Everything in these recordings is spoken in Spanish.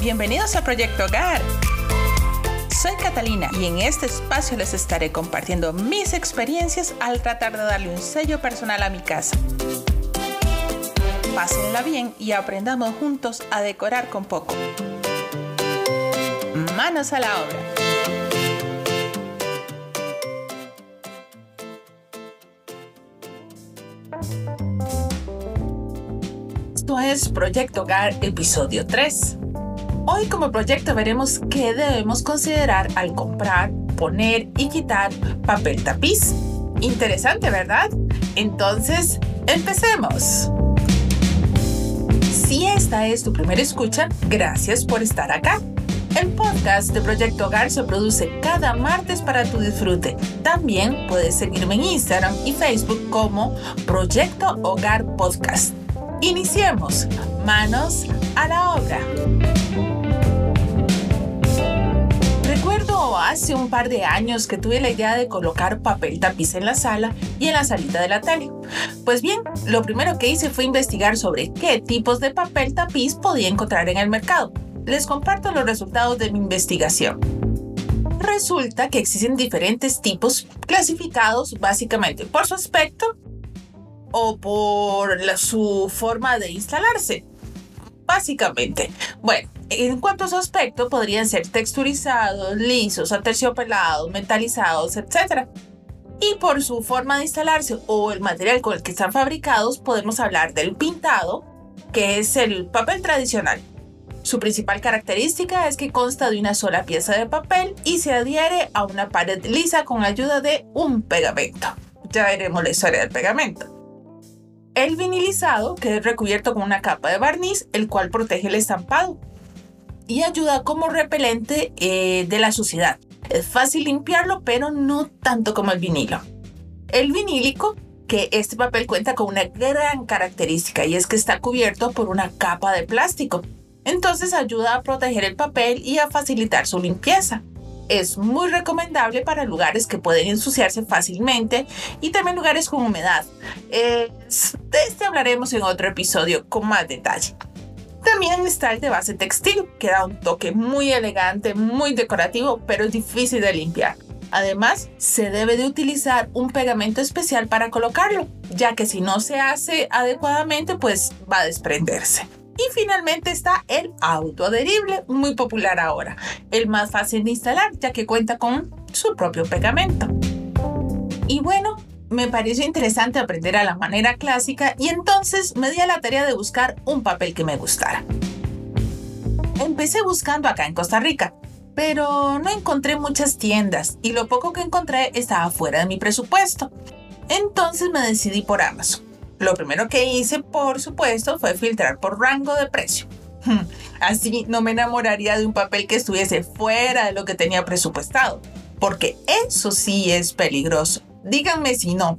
Bienvenidos a Proyecto Hogar. Soy Catalina y en este espacio les estaré compartiendo mis experiencias al tratar de darle un sello personal a mi casa. Pásenla bien y aprendamos juntos a decorar con poco. Manos a la obra. Esto es Proyecto Hogar, episodio 3. Hoy como proyecto veremos qué debemos considerar al comprar, poner y quitar papel tapiz. Interesante, ¿verdad? Entonces, empecemos. Si esta es tu primera escucha, gracias por estar acá. El podcast de Proyecto Hogar se produce cada martes para tu disfrute. También puedes seguirme en Instagram y Facebook como Proyecto Hogar Podcast. Iniciemos. Manos a la obra. Hace un par de años que tuve la idea de colocar papel tapiz en la sala y en la salita de la tele. Pues bien, lo primero que hice fue investigar sobre qué tipos de papel tapiz podía encontrar en el mercado. Les comparto los resultados de mi investigación. Resulta que existen diferentes tipos clasificados básicamente por su aspecto o por su forma de instalarse. Básicamente. Bueno, en cuanto a su aspecto, podrían ser texturizados, lisos, aterciopelados, metalizados, etc. Y por su forma de instalarse o el material con el que están fabricados, podemos hablar del pintado, que es el papel tradicional. Su principal característica es que consta de una sola pieza de papel y se adhiere a una pared lisa con ayuda de un pegamento. Ya veremos la historia del pegamento. El vinilizado, que es recubierto con una capa de barniz, el cual protege el estampado y ayuda como repelente eh, de la suciedad. Es fácil limpiarlo, pero no tanto como el vinilo. El vinílico, que este papel cuenta con una gran característica y es que está cubierto por una capa de plástico. Entonces ayuda a proteger el papel y a facilitar su limpieza es muy recomendable para lugares que pueden ensuciarse fácilmente y también lugares con humedad. de este hablaremos en otro episodio con más detalle. También está el de base textil, que da un toque muy elegante, muy decorativo, pero es difícil de limpiar. Además, se debe de utilizar un pegamento especial para colocarlo, ya que si no se hace adecuadamente, pues va a desprenderse. Y finalmente está el autoadherible, muy popular ahora, el más fácil de instalar ya que cuenta con su propio pegamento. Y bueno, me pareció interesante aprender a la manera clásica y entonces me di a la tarea de buscar un papel que me gustara. Empecé buscando acá en Costa Rica, pero no encontré muchas tiendas y lo poco que encontré estaba fuera de mi presupuesto. Entonces me decidí por Amazon. Lo primero que hice, por supuesto, fue filtrar por rango de precio. Así no me enamoraría de un papel que estuviese fuera de lo que tenía presupuestado, porque eso sí es peligroso. Díganme si no.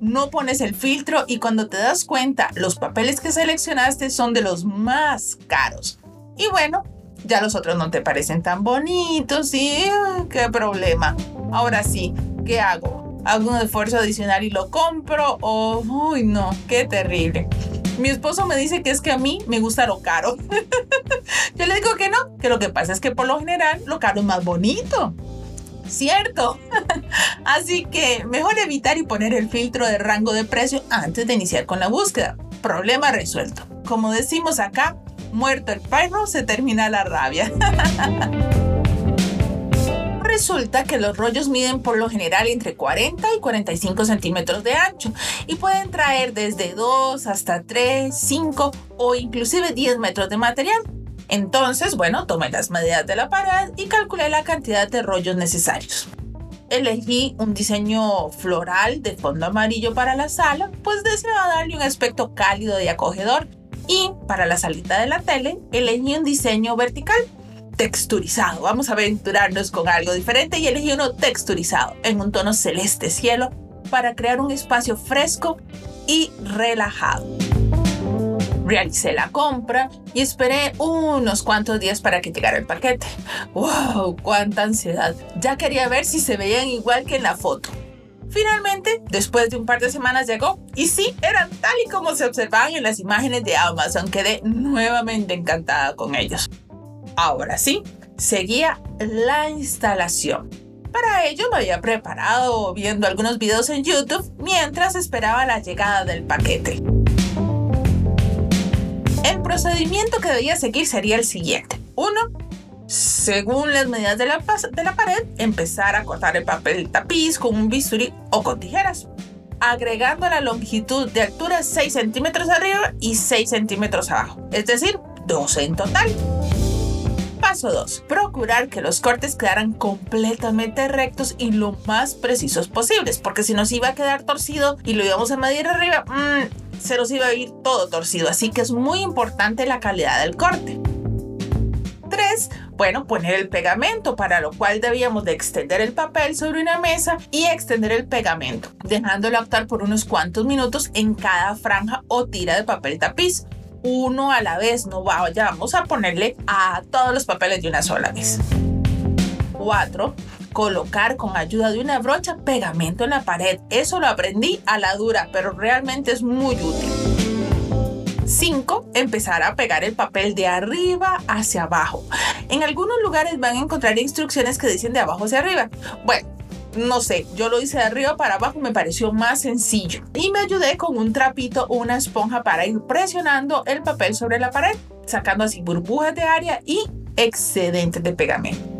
No pones el filtro y cuando te das cuenta, los papeles que seleccionaste son de los más caros. Y bueno, ya los otros no te parecen tan bonitos y qué problema. Ahora sí, ¿qué hago? hago un esfuerzo adicional y lo compro o, uy, no, qué terrible. Mi esposo me dice que es que a mí me gusta lo caro. Yo le digo que no, que lo que pasa es que por lo general lo caro es más bonito. ¿Cierto? Así que mejor evitar y poner el filtro de rango de precio antes de iniciar con la búsqueda. Problema resuelto. Como decimos acá, muerto el perro, se termina la rabia. resulta que los rollos miden por lo general entre 40 y 45 centímetros de ancho y pueden traer desde 2 hasta 3, 5 o inclusive 10 metros de material. Entonces, bueno, tomé las medidas de la pared y calculé la cantidad de rollos necesarios. Elegí un diseño floral de fondo amarillo para la sala, pues deseaba darle un aspecto cálido y acogedor. Y para la salita de la tele, elegí un diseño vertical texturizado. Vamos a aventurarnos con algo diferente y elegí uno texturizado en un tono celeste cielo para crear un espacio fresco y relajado. Realicé la compra y esperé unos cuantos días para que llegara el paquete. ¡Wow! ¡Cuánta ansiedad! Ya quería ver si se veían igual que en la foto. Finalmente, después de un par de semanas llegó y sí, eran tal y como se observaban en las imágenes de Amazon. Quedé nuevamente encantada con ellos. Ahora sí, seguía la instalación. Para ello me había preparado viendo algunos videos en YouTube mientras esperaba la llegada del paquete. El procedimiento que debía seguir sería el siguiente. Uno, según las medidas de la, pared, empezar a cortar el papel tapiz con un bisturí o con tijeras, agregando la longitud de altura 6 centímetros arriba y 6 centímetros abajo, es decir, 12 en total. Paso 2. Procurar que los cortes quedaran completamente rectos y lo más precisos posibles, porque si nos iba a quedar torcido y lo íbamos a medir arriba, mmm, se nos iba a ir todo torcido, así que es muy importante la calidad del corte. 3 bueno, poner el pegamento, para lo cual debíamos de extender el papel sobre una mesa y extender el pegamento, dejándolo actuar por unos cuantos minutos en cada franja o tira de papel tapiz. Uno a la vez, no vamos a ponerle a todos los papeles de una sola vez. 4. Colocar con ayuda de una brocha pegamento en la pared. Eso lo aprendí a la dura, pero realmente es muy útil. 5. Empezar a pegar el papel de arriba hacia abajo. En algunos lugares van a encontrar instrucciones que dicen de abajo hacia arriba. Bueno, no sé, yo lo hice de arriba para abajo, me pareció más sencillo. Y me ayudé con un trapito o una esponja para ir presionando el papel sobre la pared, sacando así burbujas de área y excedentes de pegamento.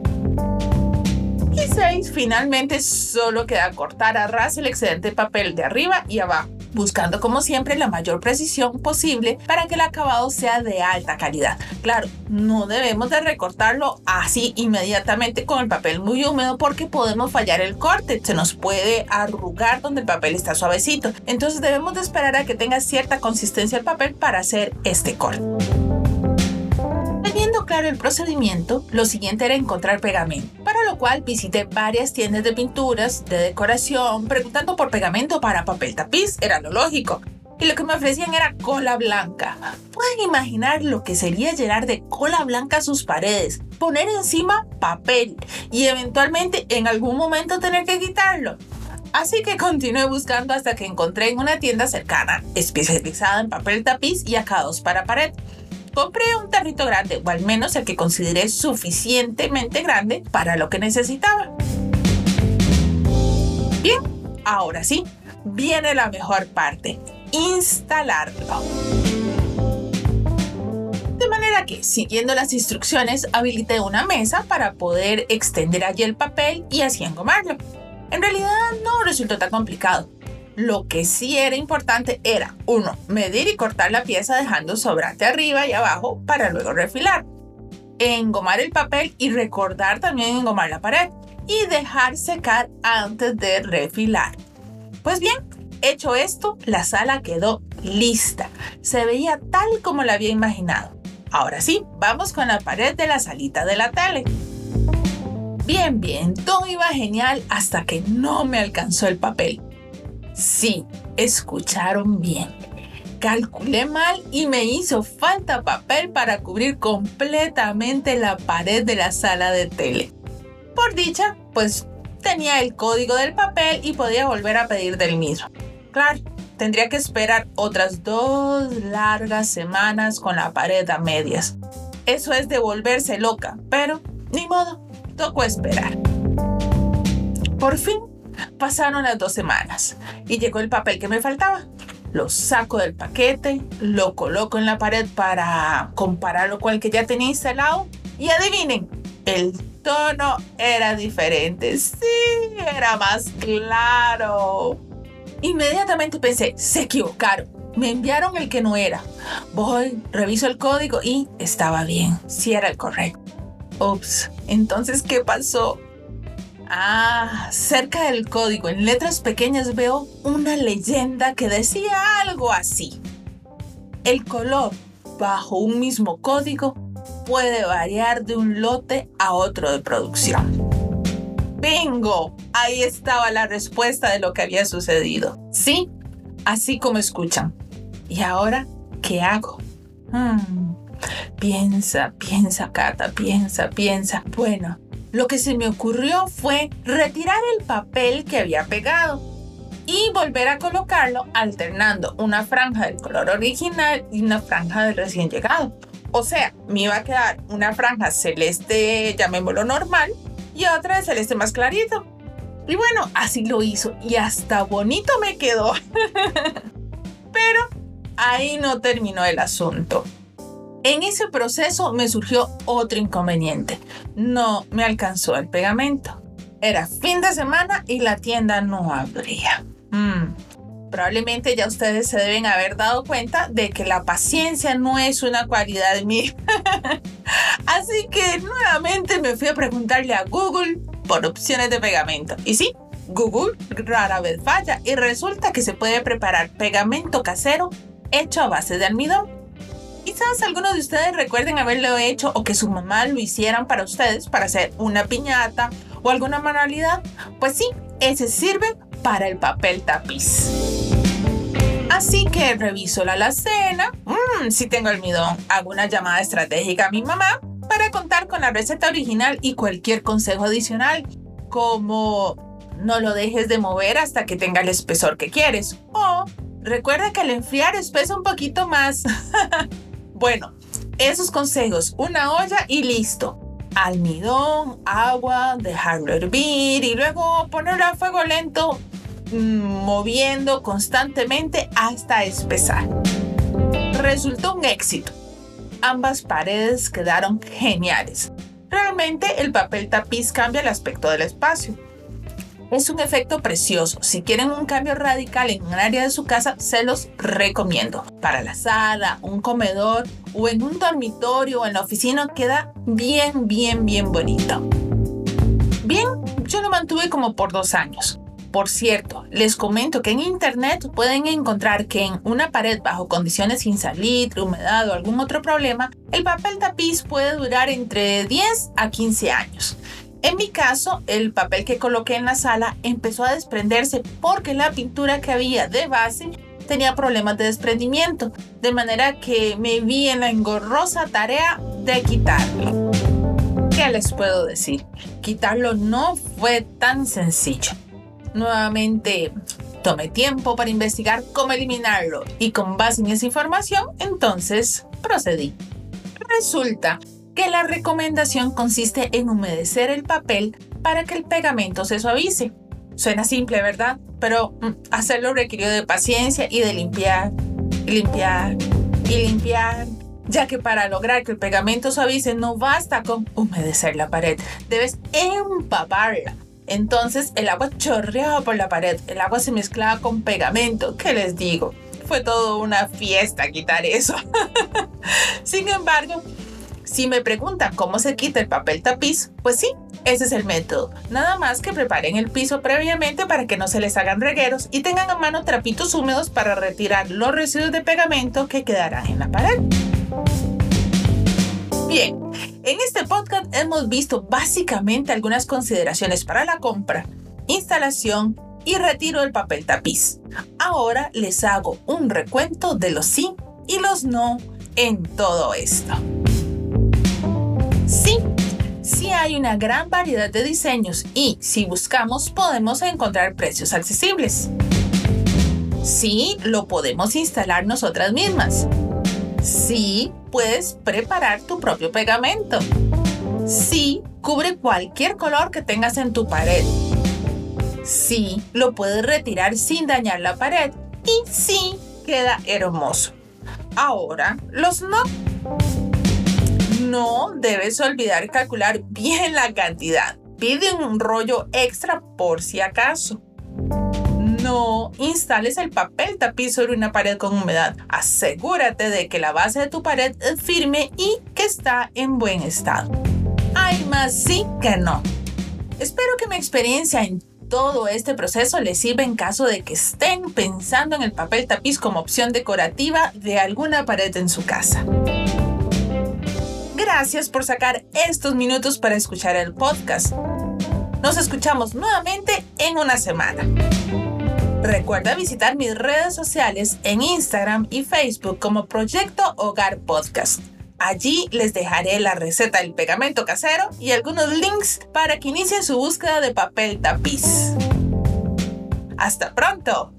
Y 6. Finalmente solo queda cortar a ras el excedente de papel de arriba y abajo buscando como siempre la mayor precisión posible para que el acabado sea de alta calidad. Claro, no debemos de recortarlo así inmediatamente con el papel muy húmedo porque podemos fallar el corte, se nos puede arrugar donde el papel está suavecito. Entonces debemos de esperar a que tenga cierta consistencia el papel para hacer este corte claro el procedimiento, lo siguiente era encontrar pegamento, para lo cual visité varias tiendas de pinturas, de decoración, preguntando por pegamento para papel tapiz, era lo lógico. Y lo que me ofrecían era cola blanca. Pueden imaginar lo que sería llenar de cola blanca sus paredes, poner encima papel y eventualmente en algún momento tener que quitarlo. Así que continué buscando hasta que encontré en una tienda cercana, especializada en papel tapiz y acabados para pared compré un tarrito grande, o al menos el que consideré suficientemente grande para lo que necesitaba. Bien, ahora sí, viene la mejor parte, instalarlo. De manera que, siguiendo las instrucciones, habilité una mesa para poder extender allí el papel y así engomarlo. En realidad no resultó tan complicado. Lo que sí era importante era, uno, medir y cortar la pieza dejando sobrante arriba y abajo para luego refilar. Engomar el papel y recordar también engomar la pared. Y dejar secar antes de refilar. Pues bien, hecho esto, la sala quedó lista. Se veía tal como la había imaginado. Ahora sí, vamos con la pared de la salita de la tele. Bien, bien, todo iba genial hasta que no me alcanzó el papel. Sí, escucharon bien. Calculé mal y me hizo falta papel para cubrir completamente la pared de la sala de tele. Por dicha, pues tenía el código del papel y podía volver a pedir del mismo. Claro, tendría que esperar otras dos largas semanas con la pared a medias. Eso es de volverse loca, pero ni modo, tocó esperar. Por fin Pasaron las dos semanas y llegó el papel que me faltaba. Lo saco del paquete, lo coloco en la pared para compararlo con el que ya tenía instalado y adivinen, el tono era diferente. Sí, era más claro. Inmediatamente pensé, se equivocaron. Me enviaron el que no era. Voy, reviso el código y estaba bien. Sí era el correcto. Ups, entonces, ¿qué pasó? Ah, cerca del código, en letras pequeñas veo una leyenda que decía algo así. El color bajo un mismo código puede variar de un lote a otro de producción. ¡Bingo! Ahí estaba la respuesta de lo que había sucedido. Sí, así como escuchan. ¿Y ahora qué hago? Hmm, piensa, piensa, Cata, piensa, piensa. Bueno, lo que se me ocurrió fue retirar el papel que había pegado y volver a colocarlo alternando una franja del color original y una franja del recién llegado. O sea, me iba a quedar una franja celeste, llamémoslo normal, y otra de celeste más clarito. Y bueno, así lo hizo y hasta bonito me quedó. Pero ahí no terminó el asunto. En ese proceso me surgió otro inconveniente. No me alcanzó el pegamento. Era fin de semana y la tienda no abría. Mm. Probablemente ya ustedes se deben haber dado cuenta de que la paciencia no es una cualidad mía. Así que nuevamente me fui a preguntarle a Google por opciones de pegamento. Y sí, Google rara vez falla y resulta que se puede preparar pegamento casero hecho a base de almidón. Quizás algunos de ustedes recuerden haberlo hecho o que su mamá lo hicieran para ustedes para hacer una piñata o alguna manualidad. Pues sí, ese sirve para el papel tapiz. Así que reviso la alacena. Mmm, si tengo almidón, hago una llamada estratégica a mi mamá para contar con la receta original y cualquier consejo adicional, como no lo dejes de mover hasta que tenga el espesor que quieres. O recuerda que al enfriar espesa un poquito más. bueno, esos consejos, una olla y listo. Almidón, agua, dejarlo hervir y luego ponerlo a fuego lento, mm, moviendo constantemente hasta espesar. Resultó un éxito. Ambas paredes quedaron geniales. Realmente el papel tapiz cambia el aspecto del espacio. Es un efecto precioso. Si quieren un cambio radical en un área de su casa, se los recomiendo. Para la sala, un comedor o en un dormitorio o en la oficina queda bien, bien, bien bonito. Bien, yo lo mantuve como por dos años. Por cierto, les comento que en internet pueden encontrar que en una pared bajo condiciones sin salitre, humedad o algún otro problema, el papel tapiz puede durar entre 10 a 15 años. En mi caso, el papel que coloqué en la sala empezó a desprenderse porque la pintura que había de base tenía problemas de desprendimiento, de manera que me vi en la engorrosa tarea de quitarlo. ¿Qué les puedo decir? Quitarlo no fue tan sencillo. Nuevamente tomé tiempo para investigar cómo eliminarlo y con base en esa información, entonces procedí. Resulta que la recomendación consiste en humedecer el papel para que el pegamento se suavice. Suena simple, ¿verdad? Pero mm, hacerlo requirió de paciencia y de limpiar, limpiar y limpiar, ya que para lograr que el pegamento suavice no basta con humedecer la pared, debes empaparla. Entonces el agua chorreaba por la pared, el agua se mezclaba con pegamento, ¿qué les digo? Fue todo una fiesta quitar eso. Sin embargo, si me preguntan cómo se quita el papel tapiz, pues sí, ese es el método. Nada más que preparen el piso previamente para que no se les hagan regueros y tengan a mano trapitos húmedos para retirar los residuos de pegamento que quedarán en la pared. Bien, en este podcast hemos visto básicamente algunas consideraciones para la compra, instalación y retiro del papel tapiz. Ahora les hago un recuento de los sí y los no en todo esto. Hay una gran variedad de diseños y si buscamos podemos encontrar precios accesibles. Sí, lo podemos instalar nosotras mismas. Sí, puedes preparar tu propio pegamento. Sí, cubre cualquier color que tengas en tu pared. Sí, lo puedes retirar sin dañar la pared. Y sí, queda hermoso. Ahora, los no no debes olvidar calcular bien la cantidad. Pide un rollo extra por si acaso. No instales el papel tapiz sobre una pared con humedad. Asegúrate de que la base de tu pared es firme y que está en buen estado. Hay más sí que no. Espero que mi experiencia en todo este proceso les sirva en caso de que estén pensando en el papel tapiz como opción decorativa de alguna pared en su casa. Gracias por sacar estos minutos para escuchar el podcast. Nos escuchamos nuevamente en una semana. Recuerda visitar mis redes sociales en Instagram y Facebook como Proyecto Hogar Podcast. Allí les dejaré la receta del pegamento casero y algunos links para que inicien su búsqueda de papel tapiz. ¡Hasta pronto!